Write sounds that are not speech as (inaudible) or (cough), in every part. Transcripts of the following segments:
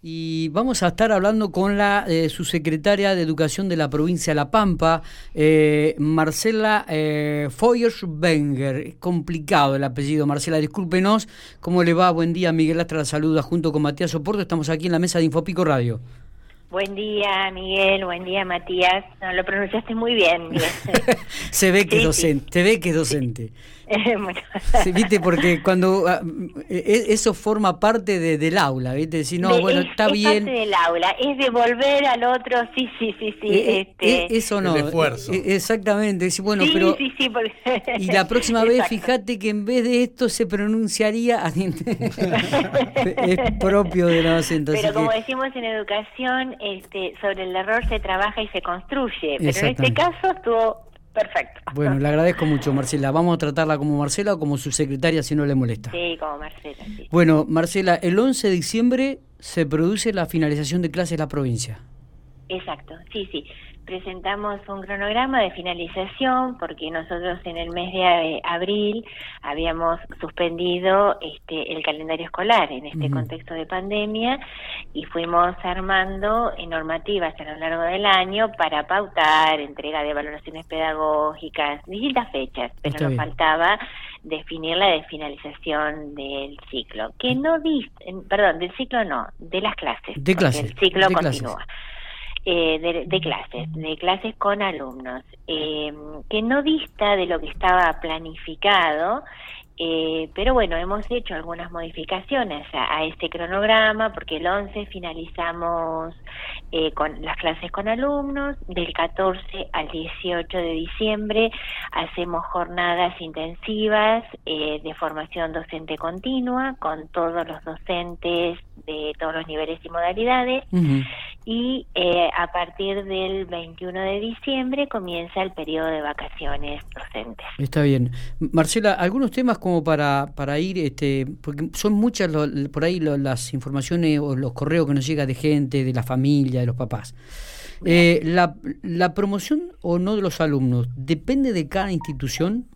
y vamos a estar hablando con la eh, subsecretaria de Educación de la provincia de La Pampa, eh, Marcela eh, Feuersbenger. Es complicado el apellido, Marcela, discúlpenos. ¿Cómo le va? Buen día, Miguel Astra la saluda junto con Matías Soporto. Estamos aquí en la mesa de Infopico Radio. Buen día, Miguel. Buen día, Matías. No, lo pronunciaste muy bien. (laughs) se ve que es docente. Se ve que es docente. (laughs) viste, porque cuando ah, e, e, eso forma parte de, del aula, viste, si no, bueno, está bien. Es parte del aula, es devolver al otro, sí, sí, sí, sí. Eh, eh, este... Eh, eso no. esfuerzo. exactamente, bueno, pero. Sí, sí, Y la próxima (laughs) vez, fíjate que en vez de esto se pronunciaría. (laughs) es propio de la docente. Pero como decimos en educación, este, sobre el error se trabaja y se construye. Pero en este caso estuvo Perfecto. Bueno, le agradezco mucho, Marcela. Vamos a tratarla como Marcela o como subsecretaria si no le molesta. Sí, como Marcela, sí. Bueno, Marcela, el 11 de diciembre se produce la finalización de clases en la provincia. Exacto, sí, sí presentamos un cronograma de finalización porque nosotros en el mes de abril habíamos suspendido este, el calendario escolar en este contexto de pandemia y fuimos armando normativas a lo largo del año para pautar entrega de valoraciones pedagógicas, distintas fechas, pero nos faltaba definir la de finalización del ciclo, que no perdón, del ciclo no, de las clases. De clases. El ciclo continúa. Eh, de, clases, de clases con alumnos, eh, que no dista de lo que estaba planificado, eh, pero bueno, hemos hecho algunas modificaciones a, este cronograma porque el 11 finalizamos con las clases con alumnos, del 14 al 18 de diciembre hacemos jornadas intensivas de formación docente continua con todos los docentes de todos los niveles y modalidades y eh, a partir del 21 de diciembre comienza el periodo de vacaciones docentes. Está bien. Marcela, algunos temas como para, para ir, este, porque son muchas por ahí las informaciones o los correos que nos llega de gente, de la familia, de los papás. Eh, la, ¿La promoción o no de los alumnos depende de cada institución?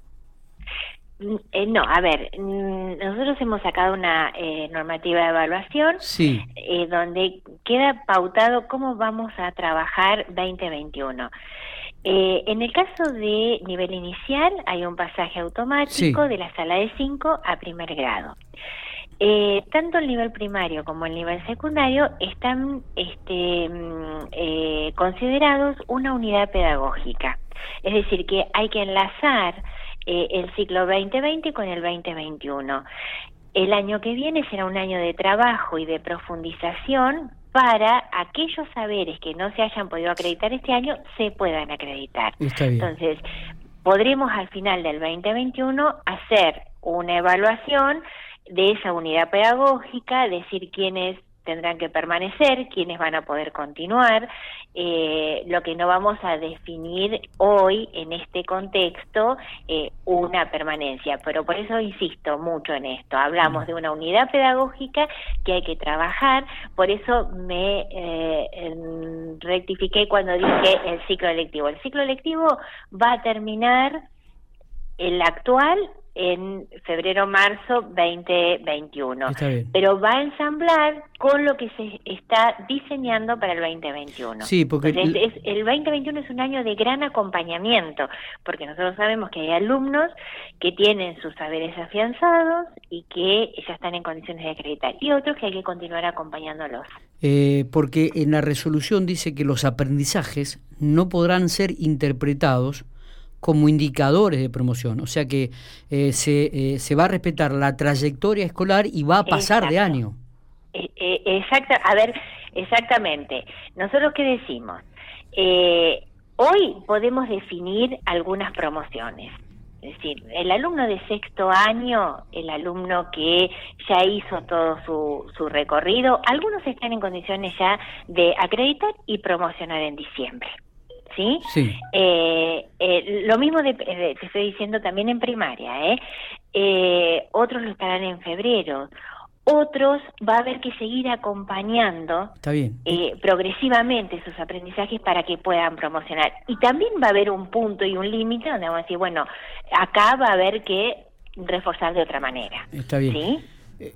Eh, no, a ver, mm, nosotros hemos sacado una eh, normativa de evaluación eh, donde queda pautado cómo vamos a trabajar 2021. en el caso de nivel inicial hay un pasaje automático de la sala de 5 a primer grado. tanto el nivel primario como el nivel secundario están este, mm, considerados una unidad pedagógica. Es decir, que hay que enlazar eh, el ciclo 2020 con el 2021. El año que viene será un año de trabajo y de profundización para aquellos saberes que no se hayan podido acreditar este año se puedan acreditar. Entonces, podremos al final del 2021 hacer una evaluación de esa unidad pedagógica, decir quiénes tendrán que permanecer, quiénes van a poder continuar. Eh, lo que no vamos a definir hoy en este contexto eh, una permanencia, pero por eso insisto mucho en esto. Hablamos de una unidad pedagógica que hay que trabajar, por eso me eh, rectifiqué cuando dije el ciclo electivo. El ciclo electivo va a terminar el actual en febrero-marzo 2021. Pero va a ensamblar con lo que se está diseñando para el 2021. Sí, porque el 2021 es un año de gran acompañamiento, porque nosotros sabemos que hay alumnos que tienen sus saberes afianzados y que ya están en condiciones de acreditar, y otros que hay que continuar acompañándolos. Eh, porque en la resolución dice que los aprendizajes no podrán ser interpretados como indicadores de promoción. O sea que eh, se, eh, se va a respetar la trayectoria escolar y va a pasar de año. Eh, exacto, a ver, exactamente. Nosotros qué decimos? hoy podemos definir algunas promociones. Es decir, el alumno de sexto año, el alumno que ya hizo todo su, su recorrido, algunos están en condiciones ya de acreditar y promocionar en diciembre. ¿Sí? Eh, eh, lo mismo de, te estoy diciendo también en primaria, ¿eh? ¿eh? Otros lo estarán en febrero. Otros va a haber que seguir acompañando progresivamente sus aprendizajes para que puedan promocionar. Y también va a haber un punto y un límite donde vamos a decir, bueno, acá va a haber que reforzar de otra manera. Está bien.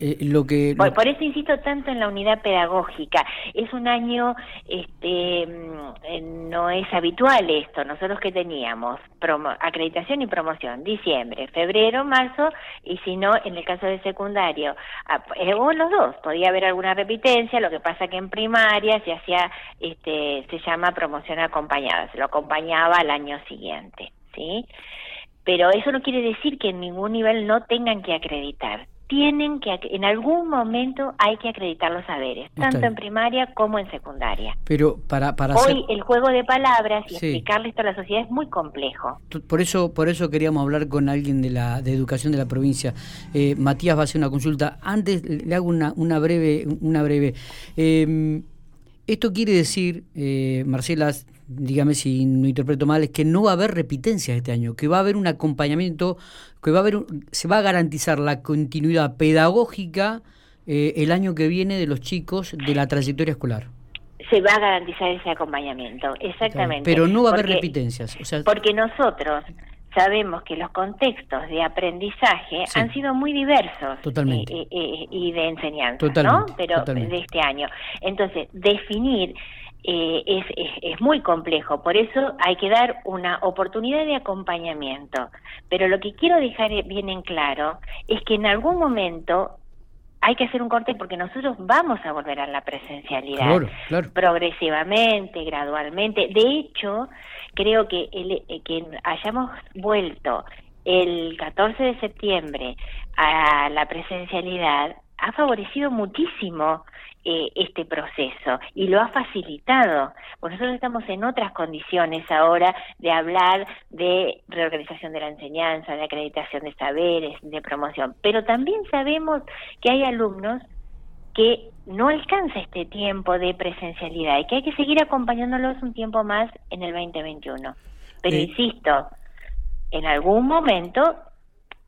Eh, lo que por, eso insisto tanto en la unidad pedagógica. Es un año este mm, no es habitual esto nosotros que teníamos acreditación y promoción diciembre febrero marzo y si no en el caso de secundario o los dos podía haber alguna repitencia lo que pasa que en primaria se hacía este se llama promoción acompañada se lo acompañaba al año siguiente sí pero eso no quiere decir que en ningún nivel no tengan que acreditar tienen que, en algún momento hay que acreditar los saberes, tanto en primaria como en secundaria. Pero para, para Hoy el juego de palabras y explicarle esto a la sociedad es muy complejo. Por eso, por eso queríamos hablar con alguien de la de educación de la provincia. Eh, Matías va a hacer una consulta. Antes le hago una, una breve, una breve. Eh, esto quiere decir, eh, Marcela, dígame si no interpreto mal, es que no va a haber repitencias este año, que va a haber un acompañamiento, que va a haber, se va a garantizar la continuidad pedagógica eh, el año que viene de los chicos de la trayectoria escolar. Se va a garantizar ese acompañamiento, exactamente. Pero no va a haber repitencias. O sea, porque nosotros sabemos que los contextos de aprendizaje han sido muy diversos totalmente. Eh, eh, y de enseñanza, ¿no? Pero de este año. Entonces, definir eh, es, es, muy complejo, por eso hay que dar una oportunidad de acompañamiento. Pero lo que quiero dejar bien en claro es que en algún momento hay que hacer un corte porque nosotros vamos a volver a la presencialidad progresivamente, gradualmente. De hecho, creo que el, eh, que hayamos vuelto el 14 de septiembre a la presencialidad ha favorecido muchísimo eh, este proceso y lo ha facilitado. Pues nosotros estamos en otras condiciones ahora de hablar de reorganización de la enseñanza, de acreditación de saberes, de promoción, pero también sabemos que hay alumnos que no alcanza este tiempo de presencialidad y que hay que seguir acompañándolos un tiempo más en el 2021. Pero insisto, en algún momento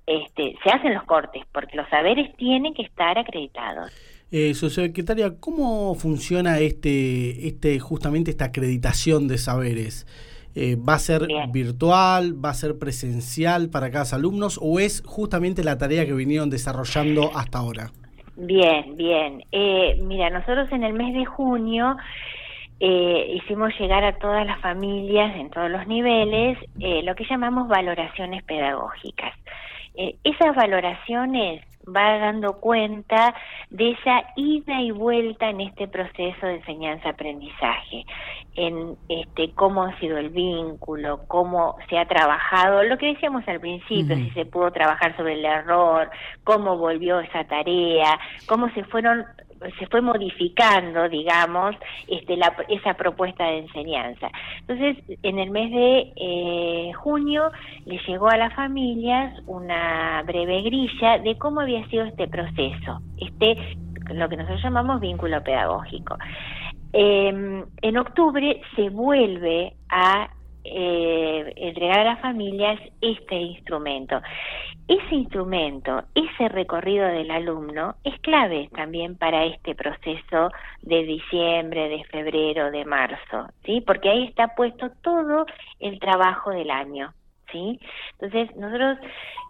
este, se hacen los cortes porque los saberes tienen que estar acreditados. Eh, subsecretaria, ¿cómo funciona este, este, justamente esta acreditación de saberes? Eh, ¿Va a ser virtual? ¿Va a ser presencial para cada alumnos? ¿O es justamente la tarea que vinieron desarrollando hasta ahora? Bien, bien. Eh, mira, nosotros en el mes de junio eh, hicimos llegar a todas las familias en todos los niveles eh, lo que llamamos valoraciones pedagógicas. Eh, esas valoraciones va dando cuenta de esa ida y vuelta en este proceso de enseñanza-aprendizaje, en este cómo ha sido el vínculo, cómo se ha trabajado, lo que decíamos al principio, si se pudo trabajar sobre el error, cómo volvió esa tarea, cómo se fueron se fue modificando, digamos, este, esa propuesta de enseñanza. Entonces, en el mes de eh, junio le llegó a las familias una breve grilla de cómo había sido este proceso, este lo que nosotros llamamos vínculo pedagógico. Em, en octubre se vuelve a eh, entregar a las familias este instrumento. Ese instrumento, ese recorrido del alumno es clave también para este proceso de diciembre, de febrero, de marzo, ¿sí? Porque ahí está puesto todo el trabajo del año. ¿Sí? Entonces, nosotros,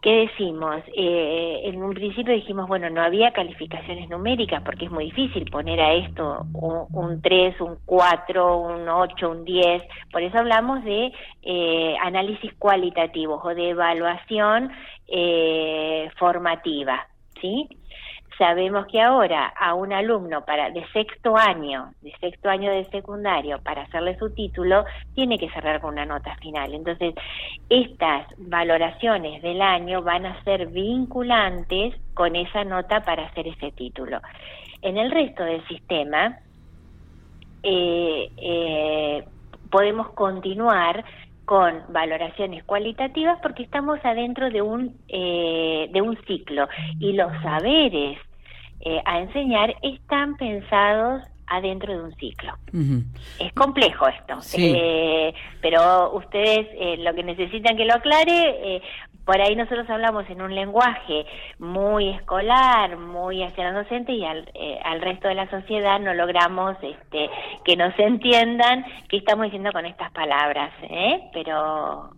¿qué decimos? Eh, en un principio dijimos, bueno, no había calificaciones numéricas porque es muy difícil poner a esto un, un 3, un 4, un 8, un 10, por eso hablamos de eh, análisis cualitativos o de evaluación eh, formativa, ¿sí? Sabemos que ahora a un alumno para de sexto año, de sexto año de secundario, para hacerle su título, tiene que cerrar con una nota final. Entonces, estas valoraciones del año van a ser vinculantes con esa nota para hacer ese título. En el resto del sistema, eh, eh, podemos continuar con valoraciones cualitativas porque estamos adentro de un eh, de un ciclo y los saberes eh, a enseñar están pensados adentro de un ciclo. Es complejo esto, eh, pero ustedes eh, lo que necesitan que lo aclare, por ahí nosotros hablamos en un lenguaje muy escolar, muy hacia los docentes y al, al resto de la sociedad no logramos este, que nos entiendan qué estamos diciendo con estas palabras, pero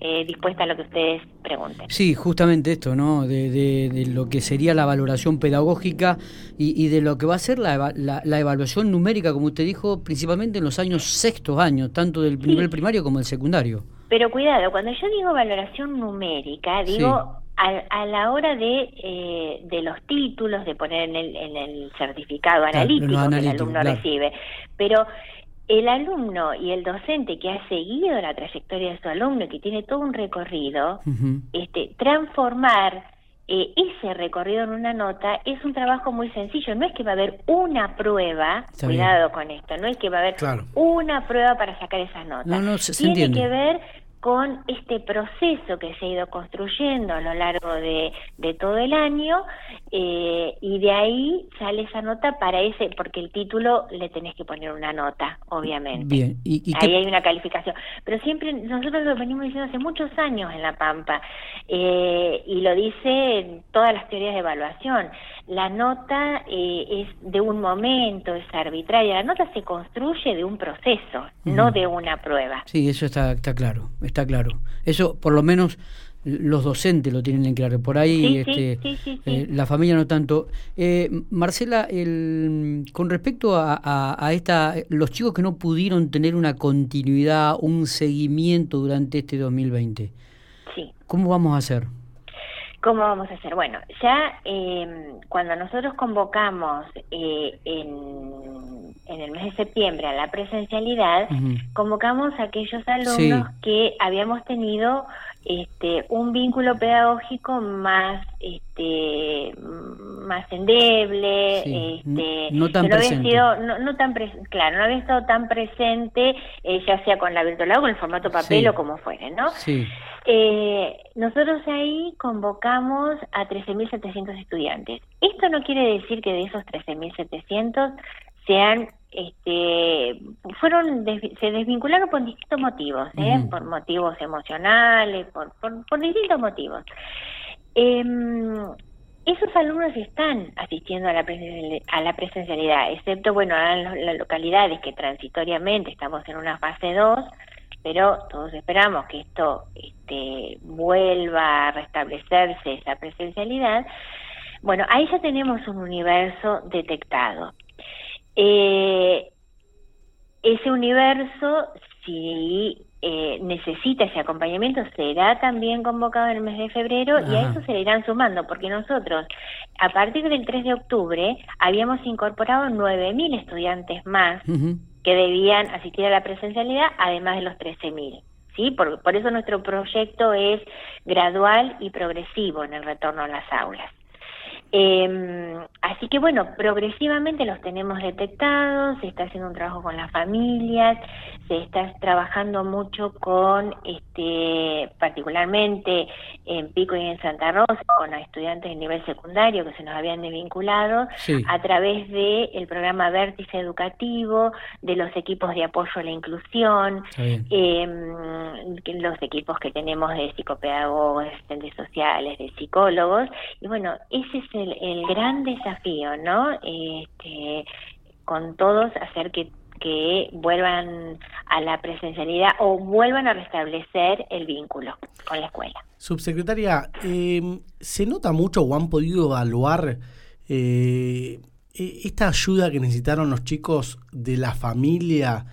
eh, dispuesta a lo que ustedes pregunten. Sí, justamente esto, ¿no? De, lo que sería la valoración pedagógica y, de lo que va a ser la, la, evaluación numérica, como usted dijo, principalmente en los años sextos años, tanto del nivel primario como del secundario. Pero cuidado, cuando yo digo valoración numérica, digo a, la hora de, eh, de los títulos, de poner en el, en el certificado analítico, que el alumno recibe. Pero el alumno y el docente que ha seguido la trayectoria de su alumno y que tiene todo un recorrido, este, transformar eh, ese recorrido en una nota es un trabajo muy sencillo. No es que va a haber una prueba, cuidado con esto, no es que va a haber una prueba para sacar esas notas. No, no, Tiene que ver con este proceso que se ha ido construyendo a lo largo de, todo el año eh, y de ahí sale esa nota para ese, porque el título le tenés que poner una nota, obviamente. Bien, ¿Y, ahí hay una calificación. Pero siempre, nosotros lo venimos diciendo hace muchos años en La Pampa eh, y lo dice todas las teorías de evaluación. La nota eh, es de un momento, es arbitraria. La nota se construye de un proceso, no de una prueba. Sí, eso está, está claro está claro. Eso por lo menos los docentes lo tienen en claro. Por ahí este, eh, la familia no tanto. Eh, Marcela, el, con respecto a, a, esta, los chicos que no pudieron tener una continuidad, un seguimiento durante este 2020, sí. ¿cómo vamos a hacer? ¿Cómo vamos a hacer? Bueno, ya eh, cuando nosotros convocamos eh, en, en, el mes de septiembre a la presencialidad, convocamos a aquellos alumnos que habíamos tenido este, un vínculo pedagógico más este, más endeble, este, no, tan presente. no, tan claro, no había estado tan presente, eh, ya sea con la virtualidad o con el formato papel o como fuere, ¿no? Sí. Eh, nosotros ahí convocamos a 13.700 estudiantes. Esto no quiere decir que de esos 13.700 sean este fueron se desvincularon por distintos motivos ¿eh? por motivos emocionales por, por, distintos motivos em, esos alumnos están asistiendo a la, a la presencialidad excepto bueno en las localidades que transitoriamente estamos en una fase 2 pero todos esperamos que esto este, vuelva a restablecerse esa presencialidad. Bueno, ahí ya tenemos un universo detectado. Eh, ese universo, si eh, necesita ese acompañamiento, será también convocado en el mes de febrero y a eso se le irán sumando, porque nosotros, a partir del 3 de octubre, habíamos incorporado 9.000 estudiantes más que debían asistir a la presencialidad, además de los 13.000. ¿sí? Por, por eso nuestro proyecto es gradual y progresivo en el retorno a las aulas. Eh, así que bueno, progresivamente los tenemos detectados, se está haciendo un trabajo con las familias, se está trabajando mucho con, este, particularmente en Pico y en Santa Rosa, con estudiantes de nivel secundario que se nos habían desvinculado, a través del el programa Vértice Educativo, de los equipos de apoyo a la inclusión, eh, los equipos que tenemos de psicopedagogos, asistentes sociales, de psicólogos, y bueno, ese es el, gran desafío, ¿no? Este, con todos hacer que, vuelvan a la presencialidad o vuelvan a restablecer el vínculo con la escuela. Subsecretaria, eh, ¿se nota mucho o han podido evaluar eh, e, esta ayuda que necesitaron los chicos de la familia,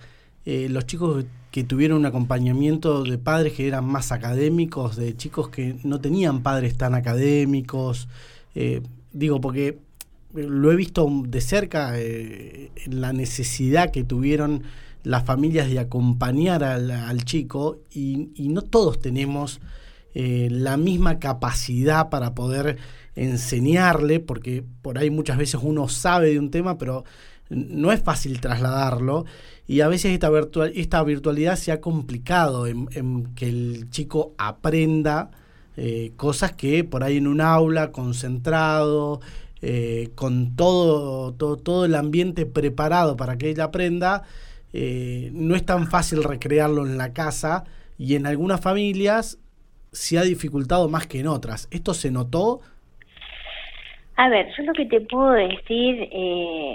eh, los chicos que tuvieron un acompañamiento de padres que eran más académicos, de chicos que no tenían padres tan académicos? Digo, porque lo he visto de cerca, eh, la necesidad que tuvieron las familias de acompañar al, chico y, no todos tenemos eh, la misma capacidad para poder enseñarle, porque por ahí muchas veces uno sabe de un tema, pero no es fácil trasladarlo. Y a veces esta, virtual, esta virtualidad se ha complicado en, que el chico aprenda eh, cosas que por ahí en un aula, concentrado, eh, con todo, todo, todo, el ambiente preparado para que ella aprenda, eh, no es tan fácil recrearlo en la casa y en algunas familias se ha dificultado más que en otras. ¿Esto se notó? A ver, yo lo que te puedo decir,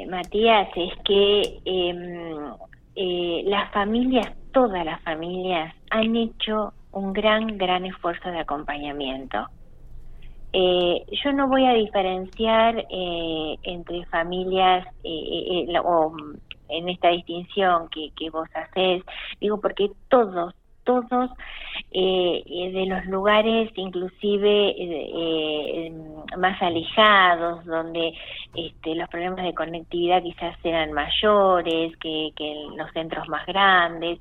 Matías, es que em, las familias, todas las familias, han hecho un gran, gran esfuerzo de acompañamiento. Eh, yo no voy a diferenciar eh, entre familias eh, o en esta distinción que, que vos haces, digo porque todos, todos de los lugares inclusive más alejados, donde este, los problemas de conectividad quizás eran mayores que, que en los centros más grandes,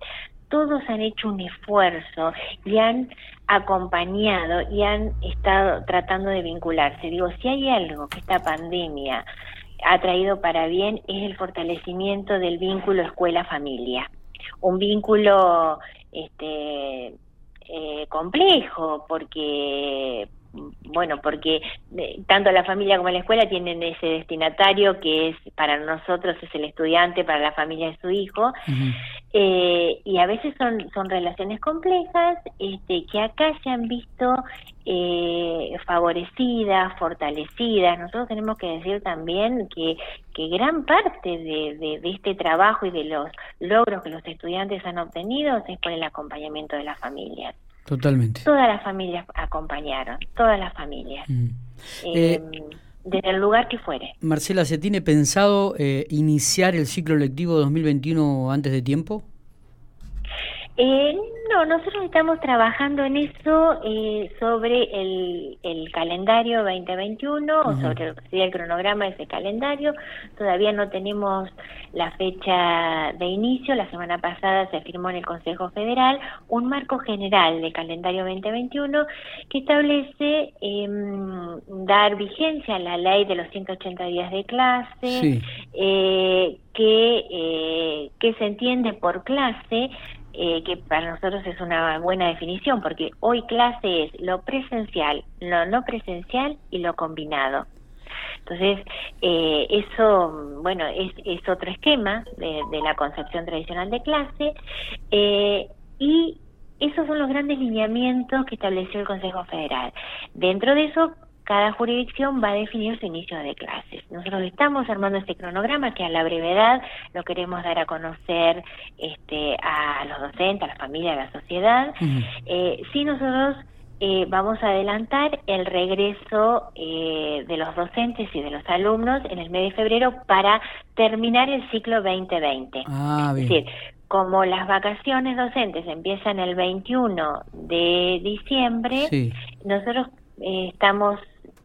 todos han hecho un esfuerzo y han acompañado y han estado tratando de vincularse. Digo, si hay algo que esta pandemia ha traído para bien es el fortalecimiento del vínculo escuela-familia. Un vínculo este, eh, complejo porque bueno, porque eh, tanto la familia como la escuela tienen ese destinatario que es para nosotros es el estudiante, para la familia es su hijo, eh, y a veces son, son relaciones complejas este, que acá se han visto eh, favorecidas, fortalecidas. Nosotros tenemos que decir también que, que gran parte de, de, de este trabajo y de los logros que los estudiantes han obtenido es por el acompañamiento de las familias. Totalmente. Todas las familias acompañaron, todas las familias. Mm. Eh, em, desde el lugar que fuere. Marcela, ¿se tiene pensado eh, iniciar el ciclo lectivo 2021 antes de tiempo? Eh, no, nosotros estamos trabajando en eso eh, sobre el, el, calendario 2021 o sobre el cronograma de ese calendario. Todavía no tenemos la fecha de inicio. La semana pasada se firmó en el Consejo Federal un marco general de calendario 2021 que establece em, dar vigencia a la ley de los 180 días de clase, eh, que, eh, que se entiende por clase eh, que para nosotros es una buena definición, porque hoy clase es lo presencial, lo no presencial y lo combinado. Entonces, eh, eso, bueno, es, otro esquema de, la concepción tradicional de clase eh, y esos son los grandes lineamientos que estableció el Consejo Federal. Dentro de eso, cada jurisdicción va a definir su inicio de clases. Nosotros estamos armando este cronograma que a la brevedad lo queremos dar a conocer este, a los docentes, a la familia, a la sociedad. Eh, sí, nosotros eh, vamos a adelantar el regreso eh, de los docentes y de los alumnos en el mes de febrero para terminar el ciclo 2020. Ah, es decir, como las vacaciones docentes empiezan el 21 de diciembre, nosotros estamos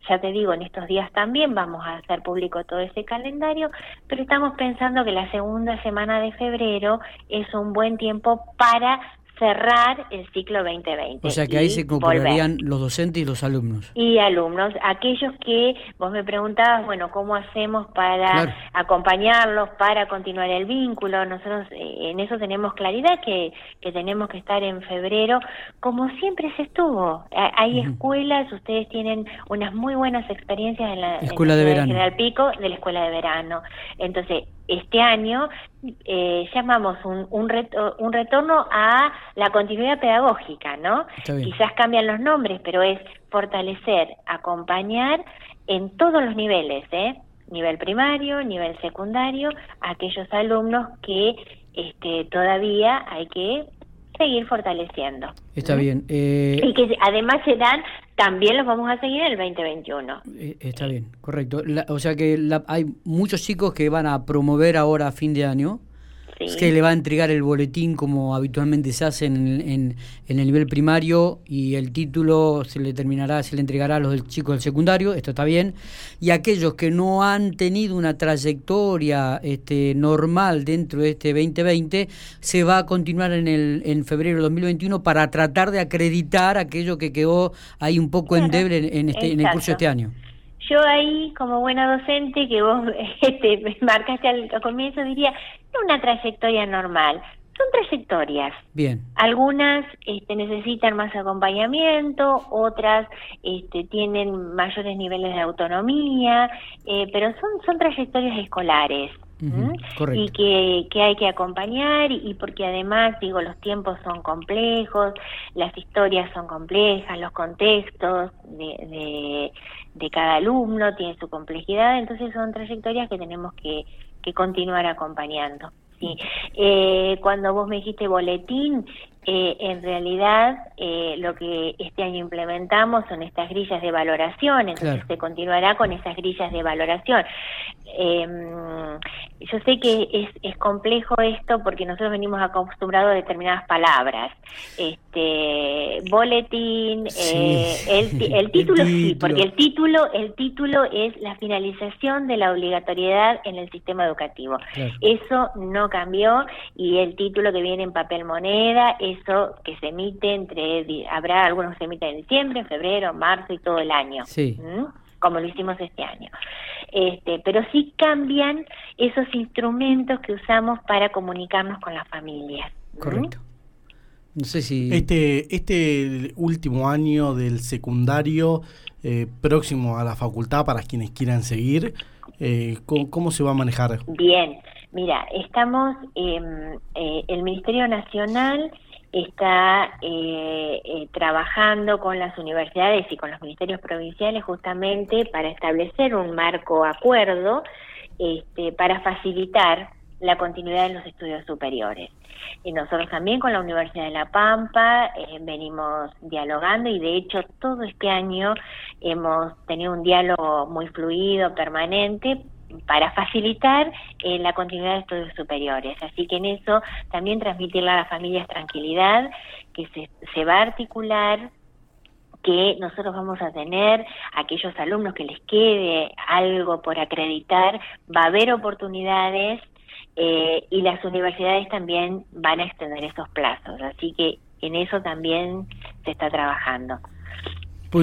ya te digo, en estos días también vamos a hacer público todo ese calendario, pero estamos pensando que la segunda semana de febrero es un buen tiempo para cerrar el ciclo 2020. O sea que ahí se incorporarían los docentes y los alumnos. Y alumnos, aquellos que vos me preguntabas, bueno, ¿cómo hacemos para acompañarlos, para continuar el vínculo? Nosotros eh, en eso tenemos claridad que, que tenemos que estar en febrero, como siempre se estuvo. Hay escuelas, ustedes tienen unas muy buenas experiencias en la escuela de verano. General Pico de la escuela de verano. Entonces, este año eh, llamamos un, un, un, retorno a la continuidad pedagógica, ¿no? Quizás cambian los nombres, pero es fortalecer, acompañar en todos los niveles, ¿eh? Nivel primario, nivel secundario, aquellos alumnos que este, todavía hay que seguir fortaleciendo. Está bien. Eh... Y que además se dan también los vamos a seguir en el 2021. Eh, está bien, correcto. o sea que hay muchos chicos que van a promover ahora a fin de año que le va a entregar el boletín como habitualmente se hace en, en, el nivel primario y el título se le terminará, se le entregará a los del chicos del secundario, esto está bien. Y aquellos que no han tenido una trayectoria este, normal dentro de este 2020, se va a continuar en, el, en febrero de 2021 para tratar de acreditar aquello que quedó ahí un poco endeble en, este, en el curso de este año. Yo ahí, como buena docente, que vos (laughs) este, marcaste al comienzo, diría, no una trayectoria normal, son trayectorias. Bien. Algunas este, necesitan más acompañamiento, otras este, tienen mayores niveles de autonomía, eh, pero son, son trayectorias escolares. Y que, que, hay que acompañar y porque además digo los tiempos son complejos las historias son complejas los contextos de, de cada alumno, tiene su complejidad, entonces son trayectorias que tenemos que, que continuar acompañando. Sí. Eh, cuando vos me dijiste boletín, Eh, en realidad, eh, lo que este año implementamos son estas grillas de valoración, entonces se continuará con esas grillas de valoración. Eh, yo sé que es, es, complejo esto porque nosotros venimos acostumbrados a determinadas palabras. Este, boletín, eh, el, (laughs) el, título sí, porque el título, el título es la finalización de la obligatoriedad en el sistema educativo. Eso no cambió y el título que viene en papel moneda, eso que se emite entre, habrá algunos que se emiten en diciembre, en febrero, marzo y todo el año. Sí. ¿Mm? como lo hicimos este año. Este, pero sí cambian esos instrumentos que usamos para comunicarnos con las familias. Correcto. No sé si... Este, este último año del secundario, eh, próximo a la facultad, para quienes quieran seguir, eh, ¿cómo, se va a manejar? Bien, mira, estamos, eh, el Ministerio Nacional está eh, eh, trabajando con las universidades y con los ministerios provinciales justamente para establecer un marco acuerdo este, para facilitar la continuidad de los estudios superiores. Y nosotros también con la Universidad de La Pampa eh, venimos dialogando y de hecho todo este año hemos tenido un diálogo muy fluido, permanente, para facilitar eh, la continuidad de estudios superiores. Así que en eso también transmitirle a las familias tranquilidad, que se, se va a articular que nosotros vamos a tener aquellos alumnos que les quede algo por acreditar, va a haber oportunidades eh, y las universidades también van a extender esos plazos. Así que en eso también se está trabajando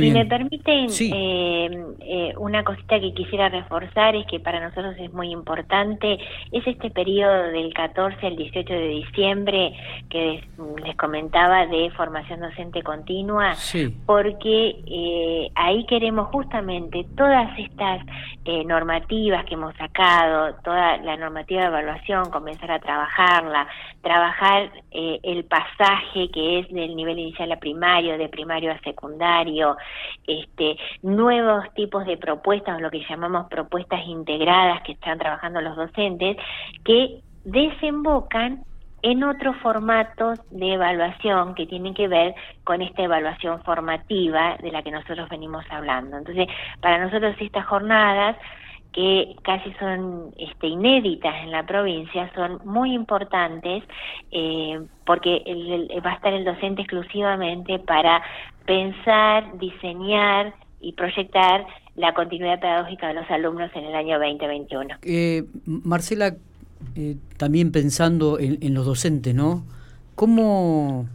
si me permiten, eh, eh, una cosita que quisiera reforzar es que para nosotros es muy importante, es este periodo del 14 al 18 de diciembre que les, comentaba de formación docente continua, porque eh, ahí queremos justamente todas estas normativas que hemos sacado, toda la normativa de evaluación, comenzar a trabajarla, trabajar el pasaje que es del nivel inicial a primario, de primario a secundario, este, nuevos tipos de propuestas, lo que llamamos propuestas integradas que están trabajando los docentes, que desembocan en otros formatos de evaluación que tienen que ver con esta evaluación formativa de la que nosotros venimos hablando. Entonces, para nosotros estas jornadas que casi son este, inéditas en la provincia, son muy importantes eh, porque va a estar el docente exclusivamente para pensar, diseñar y proyectar la continuidad pedagógica de los alumnos en el año 2021. Eh, Marcela, eh, también pensando en, en, los docentes, ¿no? ¿Cómo,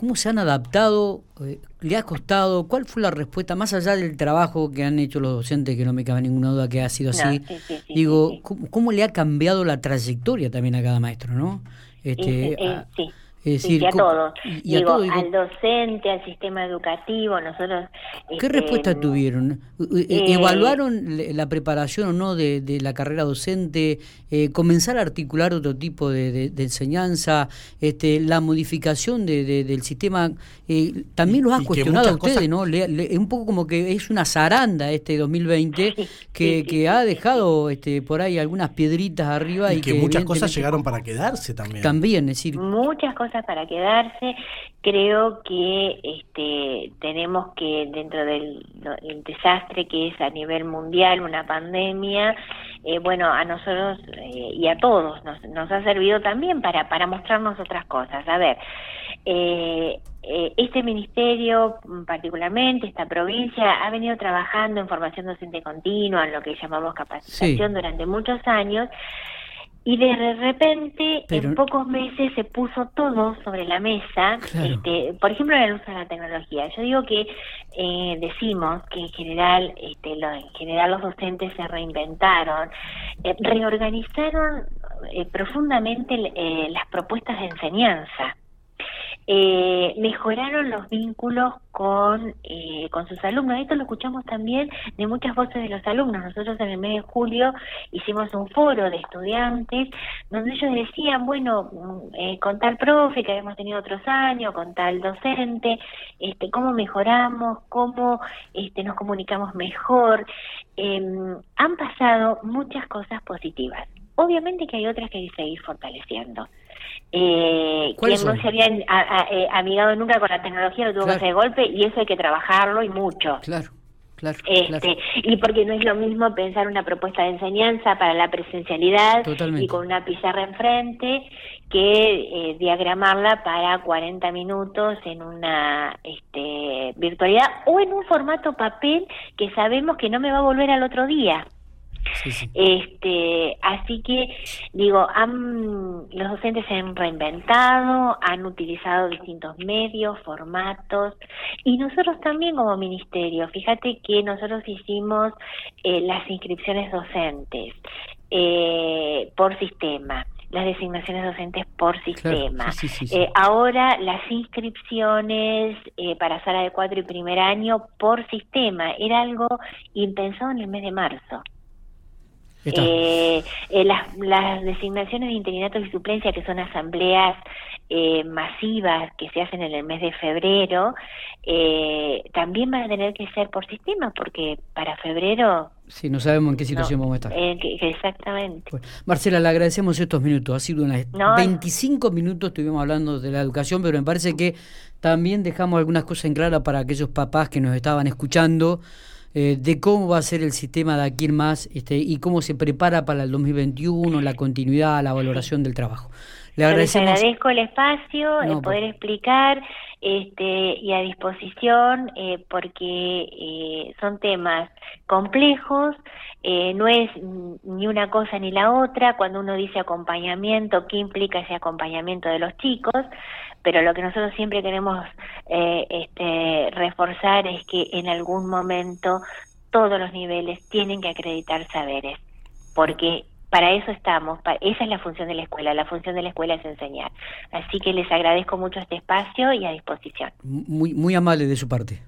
¿Cómo se han adaptado? Eh, ¿Le ha costado? ¿Cuál fue la respuesta? Más allá del trabajo que han hecho los docentes, que no me cabe ninguna duda que ha sido así, digo, ¿cómo, le ha cambiado la trayectoria también a cada maestro, no? Este, sí y a todos. digo, al docente, al sistema educativo, nosotros... ¿Qué este, respuesta tuvieron? Eh, ¿Evaluaron la preparación o no de, la carrera docente? Eh, ¿Comenzar a articular otro tipo de, enseñanza? este ¿La modificación del sistema? Eh, también los ha cuestionado a ustedes, ¿no? Es un poco como que es una zaranda este 2020 (laughs) que, que ha dejado este por ahí algunas piedritas arriba. Y, que, muchas cosas llegaron para quedarse también. También, es decir... Muchas cosas para quedarse. Creo que este, tenemos que, dentro del desastre que es a nivel mundial, una pandemia, eh, bueno, a nosotros eh, y a todos nos, nos ha servido también para, para mostrarnos otras cosas. A ver, eh, este ministerio, particularmente esta provincia, ha venido trabajando en formación docente continua, en lo que llamamos capacitación durante muchos años, y de repente en pocos meses se puso todo sobre la mesa, este, por ejemplo el uso de la tecnología. Yo digo que eh, decimos que en general, este, en general los docentes se reinventaron, eh, reorganizaron eh, profundamente las propuestas de enseñanza. Eh, mejoraron los vínculos con, eh, con sus alumnos. Esto lo escuchamos también de muchas voces de los alumnos. Nosotros en el mes de julio hicimos un foro de estudiantes donde ellos decían, bueno, mm, eh, con tal profe que habíamos tenido otros años, con tal docente, este, cómo mejoramos, cómo este, nos comunicamos mejor. Em, han pasado muchas cosas positivas. obviamente que hay otras que hay que seguir fortaleciendo. Eh, quien no se había eh, amigado nunca con la tecnología lo tuvo que hacer de golpe y eso hay que trabajarlo y mucho. Claro. Claro, este, Y porque no es lo mismo pensar una propuesta de enseñanza para la presencialidad y con una pizarra enfrente que eh, diagramarla para 40 minutos en una este, virtualidad o en un formato papel que sabemos que no me va a volver al otro día. Este, así que digo, han, los docentes se han reinventado, han utilizado distintos medios, formatos y nosotros también como ministerio. Fíjate que nosotros hicimos eh, las inscripciones docentes eh, por sistema las designaciones docentes por sistema. Eh, ahora las inscripciones eh, para sala de cuatro y primer año por sistema era algo impensado en el mes de marzo. Eh, eh, las, las, designaciones de interinatos y suplencia, que son asambleas eh, masivas que se hacen en el mes de febrero, eh, también van a tener que ser por sistema, porque para febrero... Sí, no sabemos en qué situación vamos a estar. exactamente. Marcela, le agradecemos estos minutos. Ha sido unas 25 minutos, estuvimos hablando de la educación, pero me parece que también dejamos algunas cosas en clara para aquellos papás que nos estaban escuchando. Eh, de cómo va a ser el sistema de aquí en más este, y cómo se prepara para el 2021, la continuidad, la valoración del trabajo. Le agradecemos. Les agradezco el espacio, el poder explicar este, y a disposición eh, porque eh, son temas complejos, no es ni una cosa ni la otra. Cuando uno dice acompañamiento, ¿qué implica ese acompañamiento de los chicos? Pero lo que nosotros siempre queremos eh, este, reforzar es que en algún momento todos los niveles tienen que acreditar saberes, porque para eso estamos, esa es la función de la escuela, la función de la escuela es enseñar. Así que les agradezco mucho este espacio y a disposición. Muy, muy amable de su parte.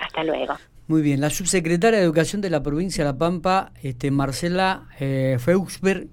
Hasta luego. Muy bien, la subsecretaria de Educación de la provincia de La Pampa, este, Marcela eh, Feuxberg,